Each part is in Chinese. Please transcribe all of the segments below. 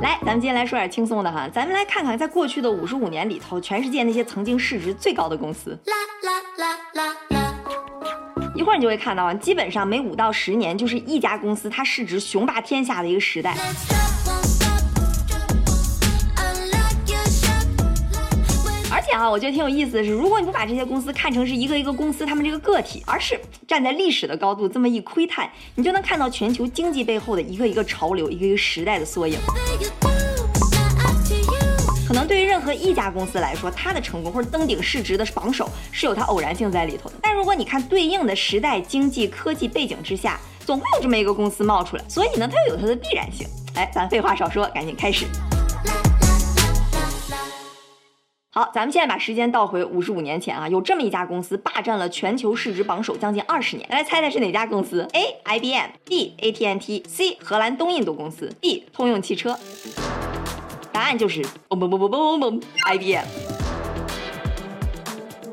来，咱们今天来说点轻松的哈，咱们来看看在过去的五十五年里头，全世界那些曾经市值最高的公司。啦啦啦啦啦一会儿你就会看到啊，基本上每五到十年就是一家公司它市值雄霸天下的一个时代。而啊，我觉得挺有意思的是，如果你不把这些公司看成是一个一个公司，他们这个个体，而是站在历史的高度这么一窥探，你就能看到全球经济背后的一个一个潮流，一个一个时代的缩影。可能对于任何一家公司来说，它的成功或者登顶市值的榜首是有它偶然性在里头的。但如果你看对应的时代、经济、科技背景之下，总会有这么一个公司冒出来，所以呢，它又有它的必然性。哎，咱废话少说，赶紧开始。好，咱们现在把时间倒回五十五年前啊，有这么一家公司霸占了全球市值榜首将近二十年。来猜猜是哪家公司？A. IBM，B. AT&T，C. 荷兰东印度公司，D. 通用汽车。答案就是嘣嘣嘣嘣嘣嘣，IBM。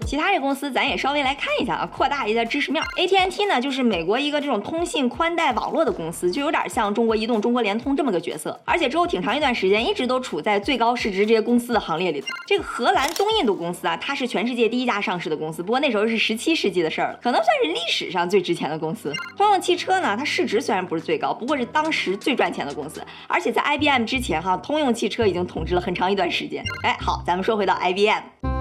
其他这公司咱也稍微来看一下啊，扩大一下知识面。AT&T 呢，就是美国一个这种通信宽带网络的公司，就有点像中国移动、中国联通这么个角色。而且之后挺长一段时间一直都处在最高市值这些公司的行列里头。这个荷兰东印度公司啊，它是全世界第一家上市的公司，不过那时候是十七世纪的事儿了，可能算是历史上最值钱的公司。通用汽车呢，它市值虽然不是最高，不过是当时最赚钱的公司。而且在 IBM 之前哈，通用汽车已经统治了很长一段时间。哎，好，咱们说回到 IBM。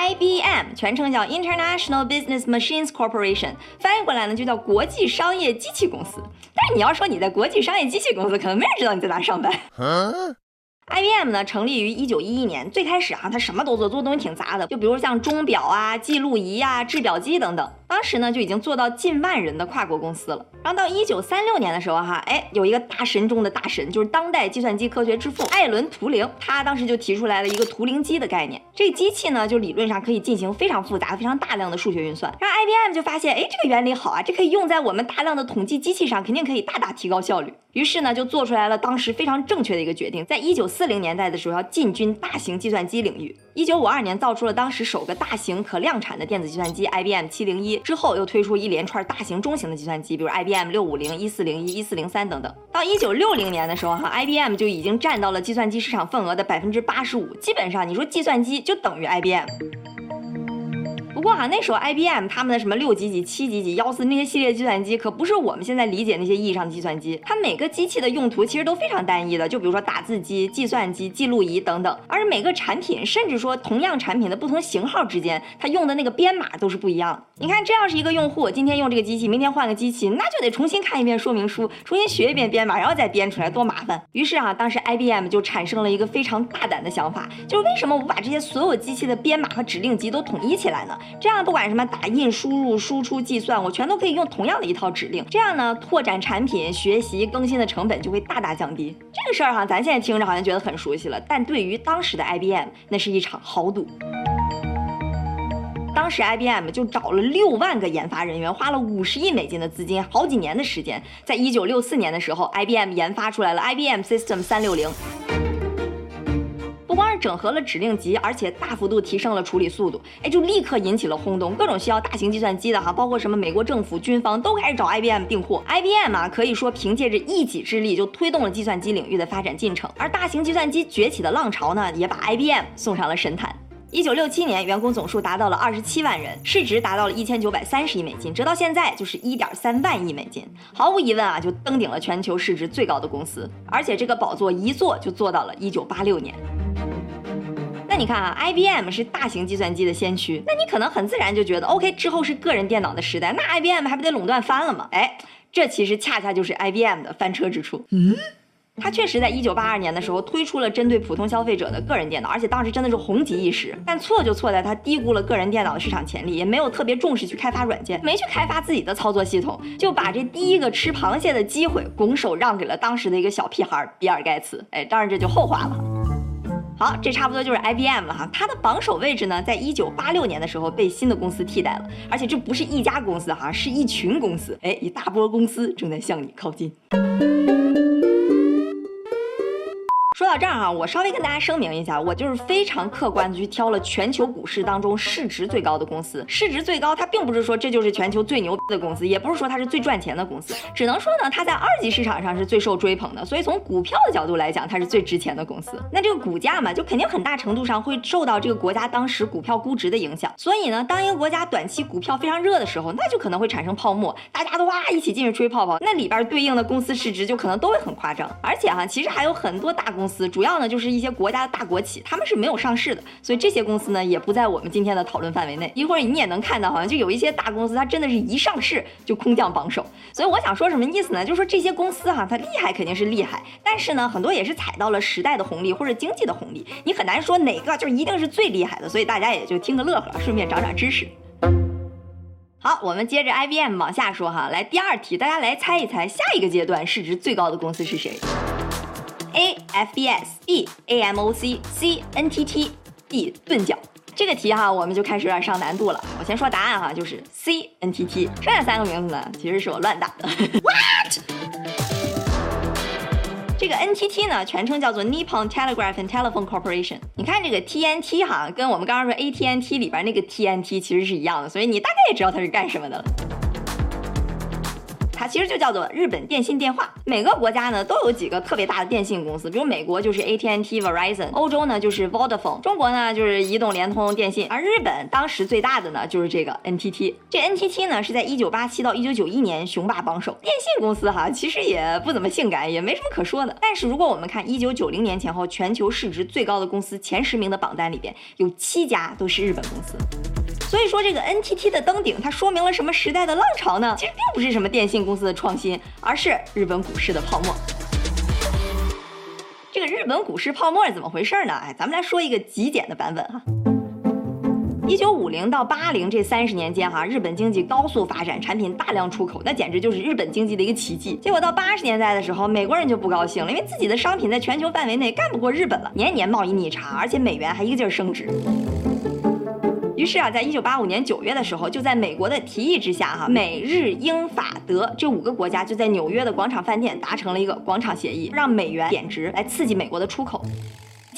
IBM 全称叫 International Business Machines Corporation，翻译过来呢就叫国际商业机器公司。但是你要说你在国际商业机器公司，可能没人知道你在哪上班。IBM 呢，成立于一九一一年。最开始啊，它什么都做，做东西挺杂的，就比如像钟表啊、记录仪啊、制表机等等。当时呢，就已经做到近万人的跨国公司了。然后到一九三六年的时候，哈，哎，有一个大神中的大神，就是当代计算机科学之父艾伦·图灵，他当时就提出来了一个图灵机的概念。这个机器呢，就理论上可以进行非常复杂、非常大量的数学运算。然后 IBM 就发现，哎，这个原理好啊，这可以用在我们大量的统计机器上，肯定可以大大提高效率。于是呢，就做出来了当时非常正确的一个决定，在一九四零年代的时候要进军大型计算机领域。一九五二年造出了当时首个大型可量产的电子计算机 IBM 七零一，之后又推出一连串大型中型的计算机，比如 IBM 六五零、一四零一、一四零三等等。到一九六零年的时候，哈，IBM 就已经占到了计算机市场份额的百分之八十五，基本上你说计算机就等于 IBM。不过哈，那时候 IBM 他们的什么六几几、七几几、幺四那些系列计算机，可不是我们现在理解那些意义上的计算机。它每个机器的用途其实都非常单一的，就比如说打字机、计算机、记录仪等等。而每个产品，甚至说同样产品的不同型号之间，它用的那个编码都是不一样。你看，这要是一个用户今天用这个机器，明天换个机器，那就得重新看一遍说明书，重新学一遍编码，然后再编出来，多麻烦。于是啊，当时 IBM 就产生了一个非常大胆的想法，就是为什么我把这些所有机器的编码和指令集都统一起来呢？这样不管什么打印、输入、输出、计算，我全都可以用同样的一套指令。这样呢，拓展产品、学习、更新的成本就会大大降低。这个事儿哈，咱现在听着好像觉得很熟悉了，但对于当时的 IBM，那是一场豪赌。当时 IBM 就找了六万个研发人员，花了五十亿美金的资金，好几年的时间，在一九六四年的时候，IBM 研发出来了 IBM System 三六零。整合了指令集，而且大幅度提升了处理速度，哎，就立刻引起了轰动。各种需要大型计算机的哈，包括什么美国政府、军方都开始找 IBM 订货。IBM 啊，可以说凭借着一己之力就推动了计算机领域的发展进程。而大型计算机崛起的浪潮呢，也把 IBM 送上了神坛。一九六七年，员工总数达到了二十七万人，市值达到了一千九百三十亿美金，折到现在就是一点三万亿美金。毫无疑问啊，就登顶了全球市值最高的公司。而且这个宝座一坐就坐到了一九八六年。那你看啊，IBM 是大型计算机的先驱，那你可能很自然就觉得，OK，之后是个人电脑的时代，那 IBM 还不得垄断翻了吗？哎，这其实恰恰就是 IBM 的翻车之处。嗯，它确实在一九八二年的时候推出了针对普通消费者的个人电脑，而且当时真的是红极一时。但错就错在它低估了个人电脑的市场潜力，也没有特别重视去开发软件，没去开发自己的操作系统，就把这第一个吃螃蟹的机会拱手让给了当时的一个小屁孩比尔盖茨。哎，当然这就后话了。好，这差不多就是 IBM 了哈。它的榜首位置呢，在一九八六年的时候被新的公司替代了，而且这不是一家公司哈，是一群公司。哎，一大波公司正在向你靠近。说到这儿哈，我稍微跟大家声明一下，我就是非常客观的去挑了全球股市当中市值最高的公司。市值最高，它并不是说这就是全球最牛的公司，也不是说它是最赚钱的公司，只能说呢，它在二级市场上是最受追捧的。所以从股票的角度来讲，它是最值钱的公司。那这个股价嘛，就肯定很大程度上会受到这个国家当时股票估值的影响。所以呢，当一个国家短期股票非常热的时候，那就可能会产生泡沫，大家都哇一起进去吹泡泡，那里边对应的公司市值就可能都会很夸张。而且哈，其实还有很多大公司，司主要呢就是一些国家的大国企，他们是没有上市的，所以这些公司呢也不在我们今天的讨论范围内。一会儿你也能看到，好像就有一些大公司，它真的是一上市就空降榜首。所以我想说什么意思呢？就是说这些公司哈，它厉害肯定是厉害，但是呢，很多也是踩到了时代的红利或者经济的红利，你很难说哪个就一定是最厉害的。所以大家也就听个乐呵，顺便长长知识。好，我们接着 IBM 往下说哈，来第二题，大家来猜一猜，下一个阶段市值最高的公司是谁？A F B S B A M O C C N T T D 钝角，这个题哈，我们就开始有点上难度了。我先说答案哈，就是 C N T T，剩下三个名字呢，其实是我乱打的。What？这个 NTT 呢，全称叫做 Nippon Telegraph and Telephone Corporation。你看这个 TNT 哈，跟我们刚刚说 A T N T 里边那个 TNT 其实是一样的，所以你大概也知道它是干什么的了。其实就叫做日本电信电话。每个国家呢都有几个特别大的电信公司，比如美国就是 AT&T、Verizon，欧洲呢就是 Vodafone，中国呢就是移动、联通、电信，而日本当时最大的呢就是这个 NTT。这 NTT 呢是在1987到1991年雄霸榜首。电信公司哈其实也不怎么性感，也没什么可说的。但是如果我们看1990年前后全球市值最高的公司前十名的榜单里边，有七家都是日本公司。所以说这个 NTT 的登顶，它说明了什么时代的浪潮呢？其实并不是什么电信公司的创新，而是日本股市的泡沫。这个日本股市泡沫是怎么回事呢？哎，咱们来说一个极简的版本哈。一九五零到八零这三十年间哈，日本经济高速发展，产品大量出口，那简直就是日本经济的一个奇迹。结果到八十年代的时候，美国人就不高兴了，因为自己的商品在全球范围内干不过日本了，年年贸易逆差，而且美元还一个劲儿升值。于是啊，在一九八五年九月的时候，就在美国的提议之下，哈，美日英法德这五个国家就在纽约的广场饭店达成了一个广场协议，让美元贬值来刺激美国的出口。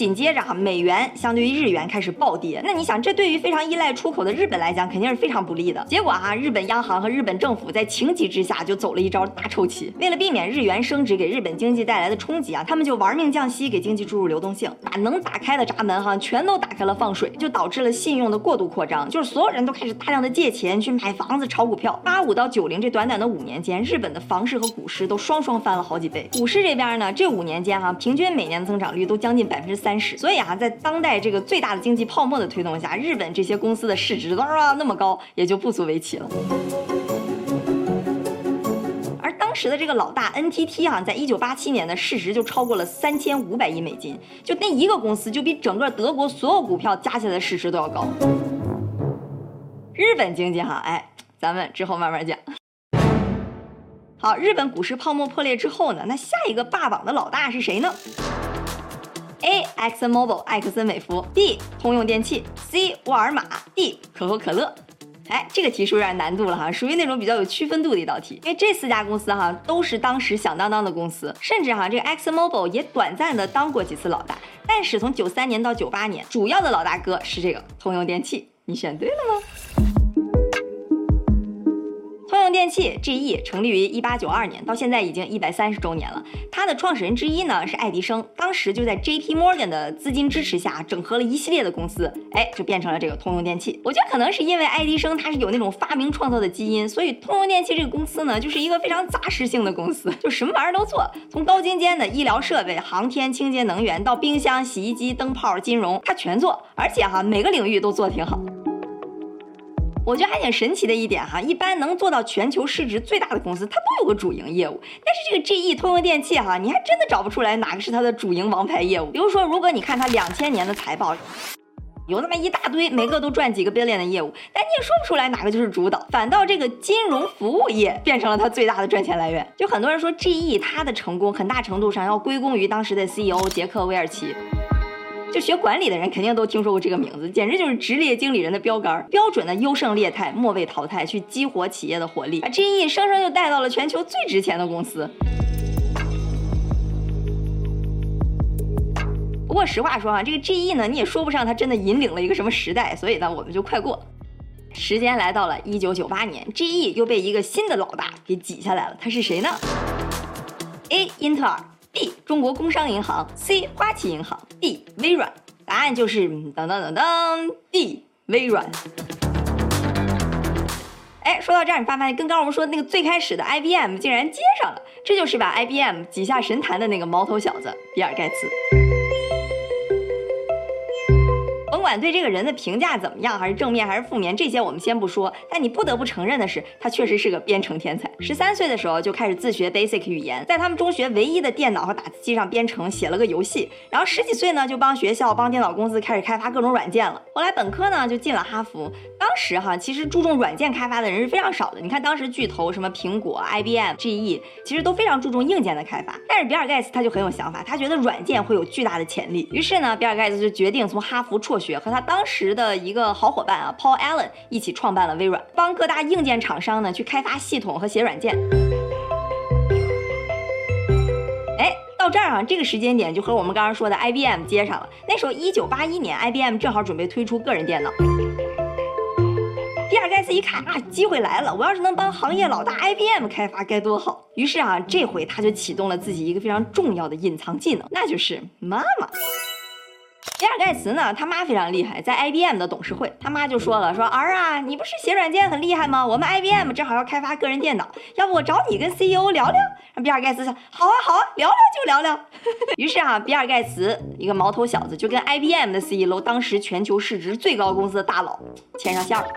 紧接着哈，美元相对于日元开始暴跌。那你想，这对于非常依赖出口的日本来讲，肯定是非常不利的。结果哈，日本央行和日本政府在情急之下就走了一招大抽棋。为了避免日元升值给日本经济带来的冲击啊，他们就玩命降息，给经济注入流动性，把能打开的闸门哈全都打开了放水，就导致了信用的过度扩张，就是所有人都开始大量的借钱去买房子、炒股票。八五到九零这短短的五年间，日本的房市和股市都双双翻了好几倍。股市这边呢，这五年间哈，平均每年增长率都将近百分之三十。所以啊，在当代这个最大的经济泡沫的推动下，日本这些公司的市值都那么高，也就不足为奇了。而当时的这个老大 NTT 啊，在一九八七年的市值就超过了三千五百亿美金，就那一个公司就比整个德国所有股票加起来的市值都要高。日本经济哈，哎，咱们之后慢慢讲。好，日本股市泡沫破裂之后呢，那下一个霸榜的老大是谁呢？A. Exxon Mobil 艾克森美孚，B. 通用电器，C. 沃尔玛，D. 可口可乐。哎，这个题是有点难度了哈，属于那种比较有区分度的一道题。因为这四家公司哈都是当时响当当的公司，甚至哈这个 Exxon Mobil 也短暂的当过几次老大。但是从九三年到九八年，主要的老大哥是这个通用电器。你选对了吗？电器 GE 成立于一八九二年，到现在已经一百三十周年了。它的创始人之一呢是爱迪生，当时就在 JP Morgan 的资金支持下，整合了一系列的公司，哎，就变成了这个通用电器。我觉得可能是因为爱迪生他是有那种发明创造的基因，所以通用电器这个公司呢，就是一个非常杂食性的公司，就什么玩意儿都做，从高精尖的医疗设备、航天、清洁能源到冰箱、洗衣机、灯泡、金融，它全做，而且哈每个领域都做得挺好。我觉得还挺神奇的一点哈，一般能做到全球市值最大的公司，它都有个主营业务。但是这个 GE 通用电气哈，你还真的找不出来哪个是它的主营王牌业务。比如说，如果你看它两千年的财报，有那么一大堆，每个都赚几个 billion 的业务，但你也说不出来哪个就是主导。反倒这个金融服务业变成了它最大的赚钱来源。就很多人说 GE 它的成功，很大程度上要归功于当时的 CEO 杰克韦尔奇。就学管理的人肯定都听说过这个名字，简直就是职业经理人的标杆，标准的优胜劣汰，末位淘汰，去激活企业的活力，把 GE 生生就带到了全球最值钱的公司。不过实话说啊，这个 GE 呢，你也说不上它真的引领了一个什么时代，所以呢，我们就快过。时间来到了一九九八年，GE 又被一个新的老大给挤下来了，他是谁呢？A. 英特尔，B. 中国工商银行，C. 花旗银行，D. 微软。答案就是噔噔噔噔，D. 微软。哎，说到这儿，你发现跟刚我们说的那个最开始的 IBM 竟然接上了，这就是把 IBM 挤下神坛的那个毛头小子比尔盖茨。不管对这个人的评价怎么样，还是正面还是负面，这些我们先不说。但你不得不承认的是，他确实是个编程天才。十三岁的时候就开始自学 Basic 语言，在他们中学唯一的电脑和打字机上编程，写了个游戏。然后十几岁呢，就帮学校、帮电脑公司开始开发各种软件了。后来本科呢，就进了哈佛。当时哈，其实注重软件开发的人是非常少的。你看当时巨头什么苹果、IBM、GE，其实都非常注重硬件的开发。但是比尔盖茨他就很有想法，他觉得软件会有巨大的潜力。于是呢，比尔盖茨就决定从哈佛辍学。和他当时的一个好伙伴啊，Paul Allen 一起创办了微软，帮各大硬件厂商呢去开发系统和写软件。哎，到这儿啊，这个时间点就和我们刚刚说的 IBM 接上了。那时候一九八一年，IBM 正好准备推出个人电脑。比尔盖茨一看啊，机会来了，我要是能帮行业老大 IBM 开发该多好。于是啊，这回他就启动了自己一个非常重要的隐藏技能，那就是妈妈。比尔盖茨呢，他妈非常厉害，在 IBM 的董事会，他妈就说了，说儿啊，你不是写软件很厉害吗？我们 IBM 正好要开发个人电脑，要不我找你跟 CEO 聊聊？让比尔盖茨说，好啊好啊，聊聊就聊聊。于是啊，比尔盖茨一个毛头小子就跟 IBM 的 CEO，当时全球市值最高公司的大佬牵上线了。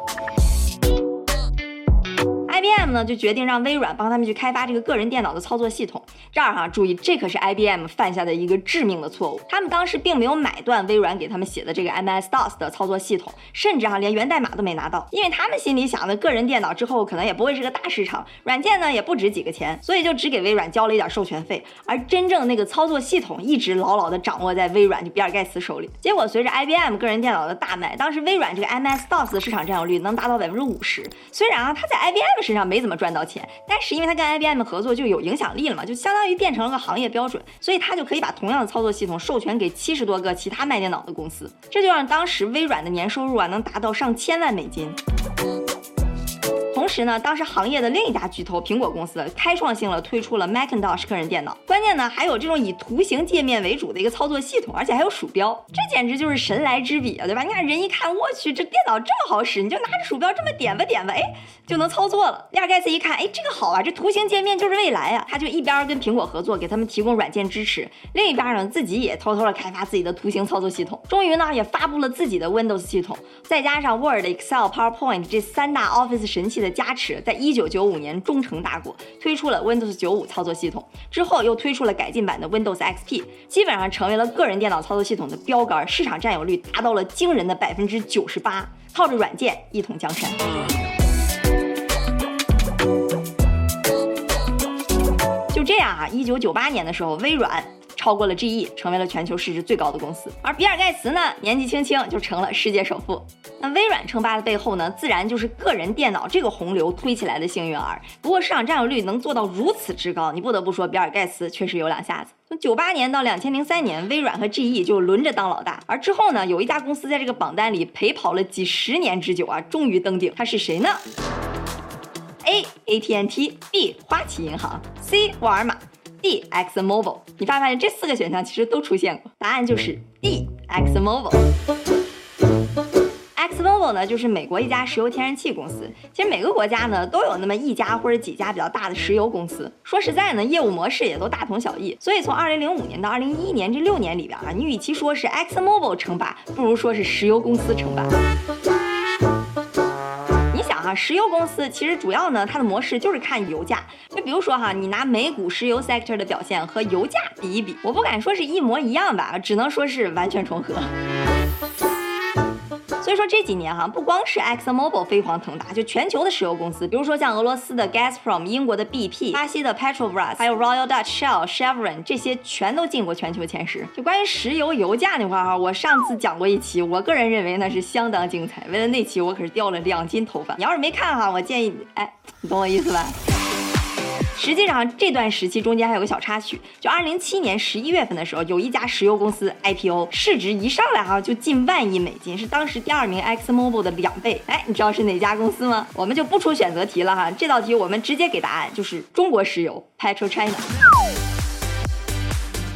IBM 呢就决定让微软帮他们去开发这个个人电脑的操作系统。这儿哈，注意，这可是 IBM 犯下的一个致命的错误。他们当时并没有买断微软给他们写的这个 MS DOS 的操作系统，甚至哈连源代码都没拿到，因为他们心里想的个人电脑之后可能也不会是个大市场，软件呢也不值几个钱，所以就只给微软交了一点授权费。而真正那个操作系统一直牢牢的掌握在微软就比尔盖茨手里。结果随着 IBM 个人电脑的大卖，当时微软这个 MS DOS 的市场占有率能达到百分之五十。虽然啊，他在 IBM 身上没怎么赚到钱，但是因为他跟 IBM 合作就有影响力了嘛，就相当于变成了个行业标准，所以他就可以把同样的操作系统授权给七十多个其他卖电脑的公司，这就让当时微软的年收入啊能达到上千万美金。同时呢，当时行业的另一家巨头苹果公司开创性了推出了 Macintosh 个人电脑，关键呢还有这种以图形界面为主的一个操作系统，而且还有鼠标，这简直就是神来之笔啊，对吧？你看人一看，我去，这电脑这么好使，你就拿着鼠标这么点吧点吧，哎，就能操作了。比尔盖茨一看，哎，这个好啊，这图形界面就是未来啊，他就一边跟苹果合作，给他们提供软件支持，另一边呢自己也偷偷的开发自己的图形操作系统，终于呢也发布了自己的 Windows 系统，再加上 Word、Excel、PowerPoint 这三大 Office 神器的的加持，在一九九五年终成大果，推出了 Windows 九五操作系统，之后又推出了改进版的 Windows XP，基本上成为了个人电脑操作系统的标杆，市场占有率达到了惊人的百分之九十八，靠着软件一统江山。就这样啊，一九九八年的时候，微软。超过了 GE，成为了全球市值最高的公司。而比尔盖茨呢，年纪轻轻就成了世界首富。那微软称霸的背后呢，自然就是个人电脑这个洪流推起来的幸运儿。不过市场占有率能做到如此之高，你不得不说比尔盖茨确实有两下子。从九八年到两千零三年，微软和 GE 就轮着当老大。而之后呢，有一家公司在这个榜单里陪跑了几十年之久啊，终于登顶。它是谁呢？A. AT&T，B. 花旗银行，C. 沃尔玛。D X Mobile，你发发现这四个选项其实都出现过，答案就是 D X Mobile。X Mobile 呢，就是美国一家石油天然气公司。其实每个国家呢都有那么一家或者几家比较大的石油公司。说实在呢，业务模式也都大同小异。所以从2005年到2011年这六年里边啊，你与其说是 Exxon Mobil 称霸，不如说是石油公司称霸。啊，石油公司其实主要呢，它的模式就是看油价。就比如说哈，你拿美股石油 sector 的表现和油价比一比，我不敢说是一模一样吧，只能说是完全重合。所以说这几年哈，不光是 Exxon Mobil 飞黄腾达，就全球的石油公司，比如说像俄罗斯的 Gazprom、英国的 BP、巴西的 Petrobras，还有 Royal Dutch Shell、Chevron，这些全都进过全球前十。就关于石油油价那块哈，我上次讲过一期，我个人认为那是相当精彩。为了那期，我可是掉了两斤头发。你要是没看哈，我建议你，哎，你懂我意思吧？实际上这段时期中间还有个小插曲，就二零零七年十一月份的时候，有一家石油公司 IPO，市值一上来哈就近万亿美金，是当时第二名 ExxonMobil 的两倍。哎，你知道是哪家公司吗？我们就不出选择题了哈，这道题我们直接给答案，就是中国石油 PetroChina。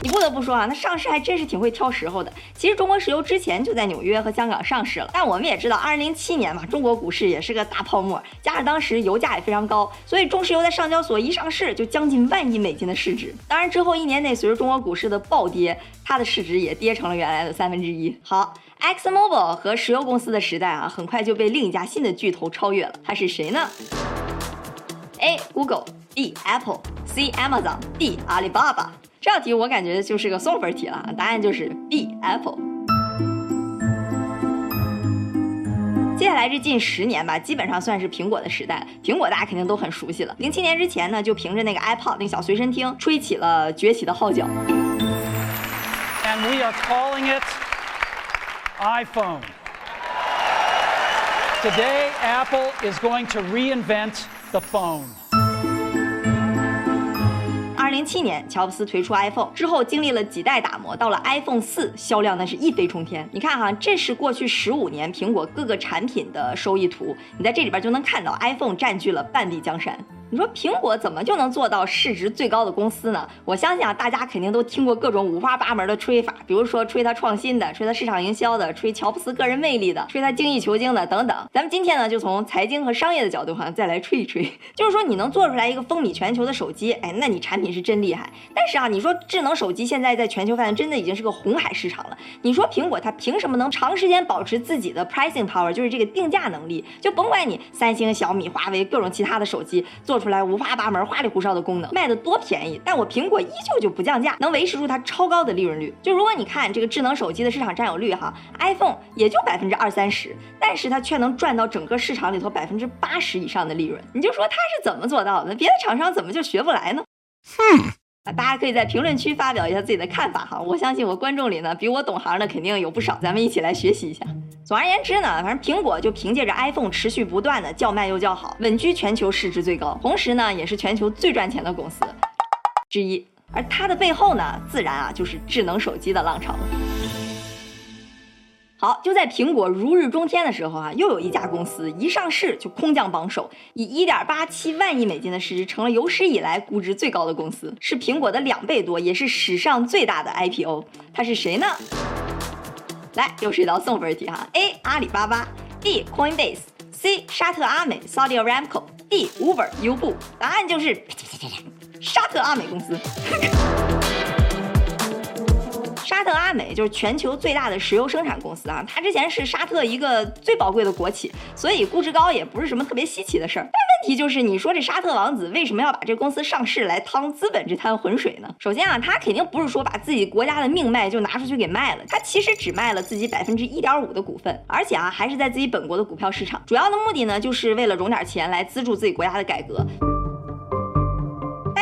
你不得不说啊，那上市还真是挺会挑时候的。其实中国石油之前就在纽约和香港上市了，但我们也知道，二零零七年嘛，中国股市也是个大泡沫，加上当时油价也非常高，所以中石油在上交所一上市就将近万亿美金的市值。当然之后一年内，随着中国股市的暴跌，它的市值也跌成了原来的三分之一。好，ExxonMobil 和石油公司的时代啊，很快就被另一家新的巨头超越了。它是谁呢？A. Google，B. Apple，C. Amazon，D. 阿里巴巴。这道题我感觉就是个送分题了，答案就是 B Apple。接下来这近十年吧，基本上算是苹果的时代。苹果大家肯定都很熟悉了。零七年之前呢，就凭着那个 iPod 那个小随身听，吹起了崛起的号角。And we are calling it iPhone. Today, Apple is going to reinvent the phone. 二零零七年，乔布斯推出 iPhone 之后，经历了几代打磨，到了 iPhone 四，销量那是一飞冲天。你看哈，这是过去十五年苹果各个产品的收益图，你在这里边就能看到 iPhone 占据了半壁江山。你说苹果怎么就能做到市值最高的公司呢？我相信啊，大家肯定都听过各种五花八门的吹法，比如说吹它创新的，吹它市场营销的，吹乔布斯个人魅力的，吹它精益求精的等等。咱们今天呢，就从财经和商业的角度哈，再来吹一吹。就是说，你能做出来一个风靡全球的手机，哎，那你产品是真厉害。但是啊，你说智能手机现在在全球范围真的已经是个红海市场了。你说苹果它凭什么能长时间保持自己的 pricing power，就是这个定价能力？就甭管你三星、小米、华为各种其他的手机做出来五花八门。花里胡哨的功能卖的多便宜，但我苹果依旧就不降价，能维持住它超高的利润率。就如果你看这个智能手机的市场占有率哈，iPhone 也就百分之二三十，但是它却能赚到整个市场里头百分之八十以上的利润。你就说它是怎么做到的？别的厂商怎么就学不来呢？哼。啊，大家可以在评论区发表一下自己的看法哈。我相信我观众里呢，比我懂行的肯定有不少，咱们一起来学习一下。总而言之呢，反正苹果就凭借着 iPhone 持续不断的叫卖又叫好，稳居全球市值最高，同时呢，也是全球最赚钱的公司之一。而它的背后呢，自然啊，就是智能手机的浪潮。好，就在苹果如日中天的时候啊，又有一家公司一上市就空降榜首，以一点八七万亿美金的市值，成了有史以来估值最高的公司，是苹果的两倍多，也是史上最大的 IPO。它是谁呢？来，又是一道送分题哈。A. 阿里巴巴，B. Coinbase，C. 沙特阿美 Saudi Aramco，D. Uber 优步。答案就是沙特阿美公司。沙特阿美就是全球最大的石油生产公司啊，它之前是沙特一个最宝贵的国企，所以估值高也不是什么特别稀奇的事儿。但问题就是，你说这沙特王子为什么要把这公司上市来趟资本这滩浑水呢？首先啊，他肯定不是说把自己国家的命脉就拿出去给卖了，他其实只卖了自己百分之一点五的股份，而且啊还是在自己本国的股票市场，主要的目的呢就是为了融点钱来资助自己国家的改革。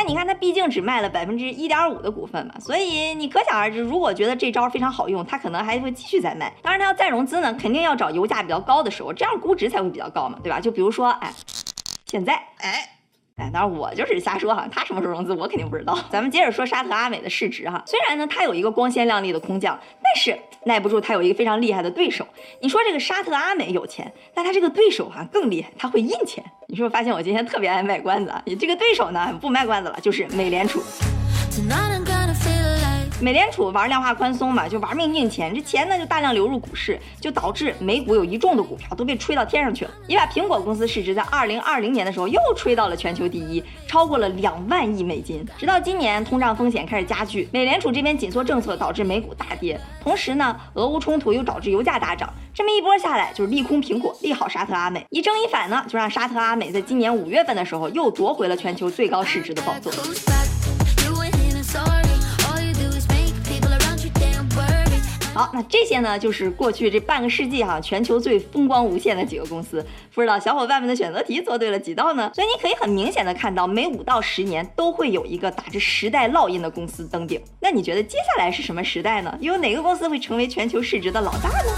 你看，他毕竟只卖了百分之一点五的股份嘛，所以你可想而知，如果觉得这招非常好用，他可能还会继续再卖。当然，他要再融资呢，肯定要找油价比较高的时候，这样估值才会比较高嘛，对吧？就比如说，哎，现在，哎，哎，当然我就是瞎说哈，他什么时候融资我肯定不知道。咱们接着说沙特阿美的市值哈，虽然呢它有一个光鲜亮丽的空降，但是耐不住它有一个非常厉害的对手。你说这个沙特阿美有钱，但他这个对手哈更厉害，他会印钱。你是不是发现我今天特别爱卖关子啊？你这个对手呢，不卖关子了，就是美联储。美联储玩量化宽松嘛，就玩命印钱，这钱呢就大量流入股市，就导致美股有一众的股票都被吹到天上去了。也把苹果公司市值在二零二零年的时候又吹到了全球第一，超过了两万亿美金。直到今年通胀风险开始加剧，美联储这边紧缩政策导致美股大跌，同时呢，俄乌冲突又导致油价大涨，这么一波下来就是利空苹果，利好沙特阿美。一正一反呢，就让沙特阿美在今年五月份的时候又夺回了全球最高市值的宝座。好，那这些呢，就是过去这半个世纪哈，全球最风光无限的几个公司。不知道小伙伴们的选择题做对了几道呢？所以你可以很明显的看到，每五到十年都会有一个打着时代烙印的公司登顶。那你觉得接下来是什么时代呢？又有哪个公司会成为全球市值的老大呢？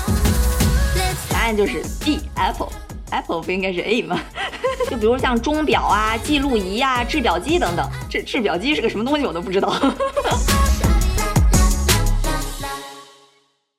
答案就是 B Apple。Apple 不应该是 A 吗？就比如像钟表啊、记录仪啊、制表机等等。这制表机是个什么东西我都不知道。